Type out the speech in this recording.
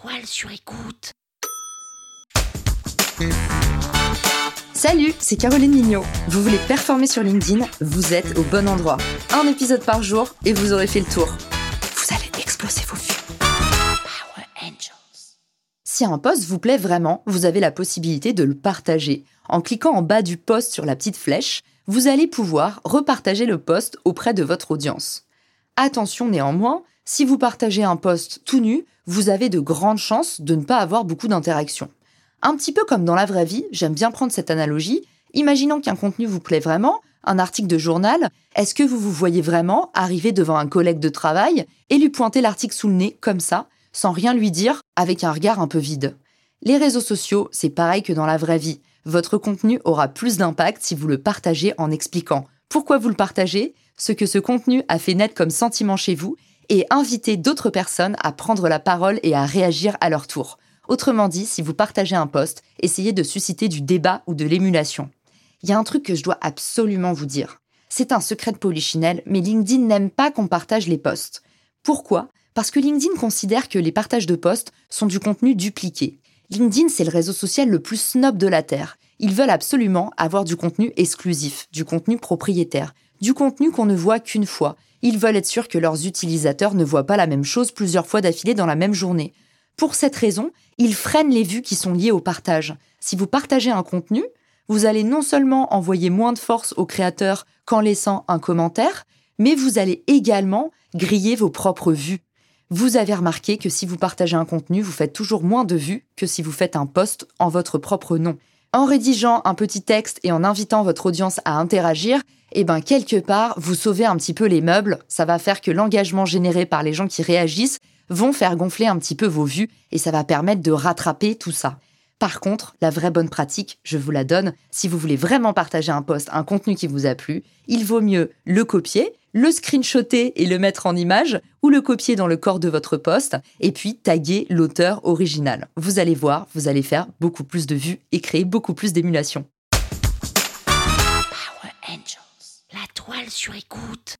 toile sur écoute. Salut, c'est Caroline Mignot. Vous voulez performer sur LinkedIn Vous êtes au bon endroit. Un épisode par jour et vous aurez fait le tour. Vous allez exploser vos vues. Power Angels. Si un post vous plaît vraiment, vous avez la possibilité de le partager. En cliquant en bas du post sur la petite flèche, vous allez pouvoir repartager le post auprès de votre audience. Attention néanmoins, si vous partagez un post tout nu, vous avez de grandes chances de ne pas avoir beaucoup d'interactions. Un petit peu comme dans la vraie vie, j'aime bien prendre cette analogie. Imaginons qu'un contenu vous plaît vraiment, un article de journal, est-ce que vous vous voyez vraiment arriver devant un collègue de travail et lui pointer l'article sous le nez comme ça, sans rien lui dire, avec un regard un peu vide? Les réseaux sociaux, c'est pareil que dans la vraie vie. Votre contenu aura plus d'impact si vous le partagez en expliquant pourquoi vous le partagez, ce que ce contenu a fait naître comme sentiment chez vous, et inviter d'autres personnes à prendre la parole et à réagir à leur tour. Autrement dit, si vous partagez un post, essayez de susciter du débat ou de l'émulation. Il y a un truc que je dois absolument vous dire. C'est un secret de polichinelle, mais LinkedIn n'aime pas qu'on partage les posts. Pourquoi? Parce que LinkedIn considère que les partages de posts sont du contenu dupliqué. LinkedIn, c'est le réseau social le plus snob de la Terre. Ils veulent absolument avoir du contenu exclusif, du contenu propriétaire, du contenu qu'on ne voit qu'une fois. Ils veulent être sûrs que leurs utilisateurs ne voient pas la même chose plusieurs fois d'affilée dans la même journée. Pour cette raison, ils freinent les vues qui sont liées au partage. Si vous partagez un contenu, vous allez non seulement envoyer moins de force au créateur qu'en laissant un commentaire, mais vous allez également griller vos propres vues. Vous avez remarqué que si vous partagez un contenu, vous faites toujours moins de vues que si vous faites un post en votre propre nom. En rédigeant un petit texte et en invitant votre audience à interagir, eh ben quelque part, vous sauvez un petit peu les meubles. Ça va faire que l'engagement généré par les gens qui réagissent vont faire gonfler un petit peu vos vues et ça va permettre de rattraper tout ça. Par contre, la vraie bonne pratique, je vous la donne, si vous voulez vraiment partager un post, un contenu qui vous a plu, il vaut mieux le copier, le screenshotter et le mettre en image, ou le copier dans le corps de votre post, et puis taguer l'auteur original. Vous allez voir, vous allez faire beaucoup plus de vues et créer beaucoup plus d'émulation. Power Angels. La toile sur écoute.